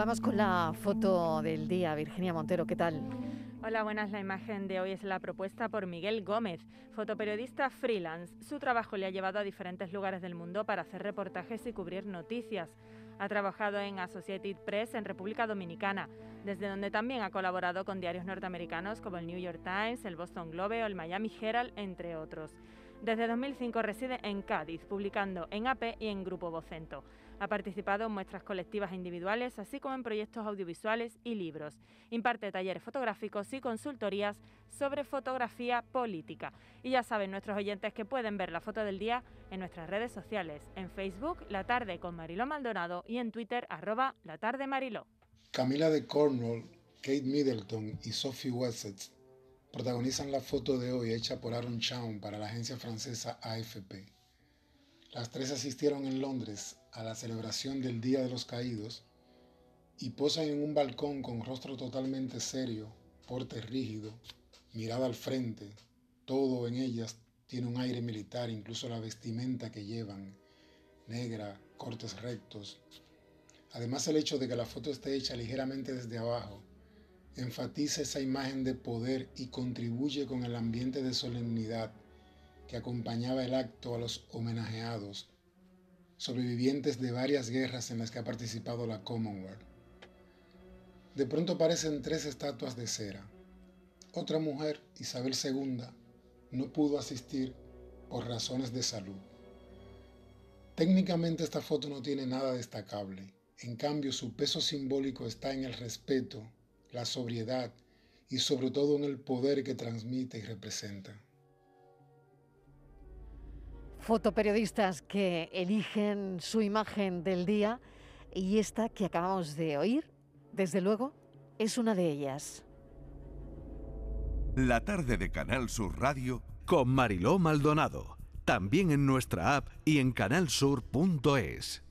Vamos con la foto del día. Virginia Montero, ¿qué tal? Hola, buenas. La imagen de hoy es la propuesta por Miguel Gómez, fotoperiodista freelance. Su trabajo le ha llevado a diferentes lugares del mundo para hacer reportajes y cubrir noticias. Ha trabajado en Associated Press en República Dominicana, desde donde también ha colaborado con diarios norteamericanos como el New York Times, el Boston Globe o el Miami Herald, entre otros. Desde 2005 reside en Cádiz, publicando en AP y en Grupo Vocento. Ha participado en muestras colectivas e individuales, así como en proyectos audiovisuales y libros. Imparte talleres fotográficos y consultorías sobre fotografía política. Y ya saben nuestros oyentes que pueden ver la foto del día en nuestras redes sociales, en Facebook La Tarde con Mariló Maldonado y en Twitter arroba La Tarde Mariló. Camila de Cornwall, Kate Middleton y Sophie Wessex protagonizan la foto de hoy hecha por Aaron Chown para la agencia francesa AFP. Las tres asistieron en Londres a la celebración del Día de los Caídos y posan en un balcón con rostro totalmente serio, porte rígido, mirada al frente. Todo en ellas tiene un aire militar, incluso la vestimenta que llevan, negra, cortes rectos. Además el hecho de que la foto esté hecha ligeramente desde abajo enfatiza esa imagen de poder y contribuye con el ambiente de solemnidad que acompañaba el acto a los homenajeados, sobrevivientes de varias guerras en las que ha participado la Commonwealth. De pronto aparecen tres estatuas de cera. Otra mujer, Isabel II, no pudo asistir por razones de salud. Técnicamente esta foto no tiene nada destacable, en cambio su peso simbólico está en el respeto la sobriedad y sobre todo en el poder que transmite y representa. Fotoperiodistas que eligen su imagen del día y esta que acabamos de oír, desde luego, es una de ellas. La tarde de Canal Sur Radio con Mariló Maldonado, también en nuestra app y en canalsur.es.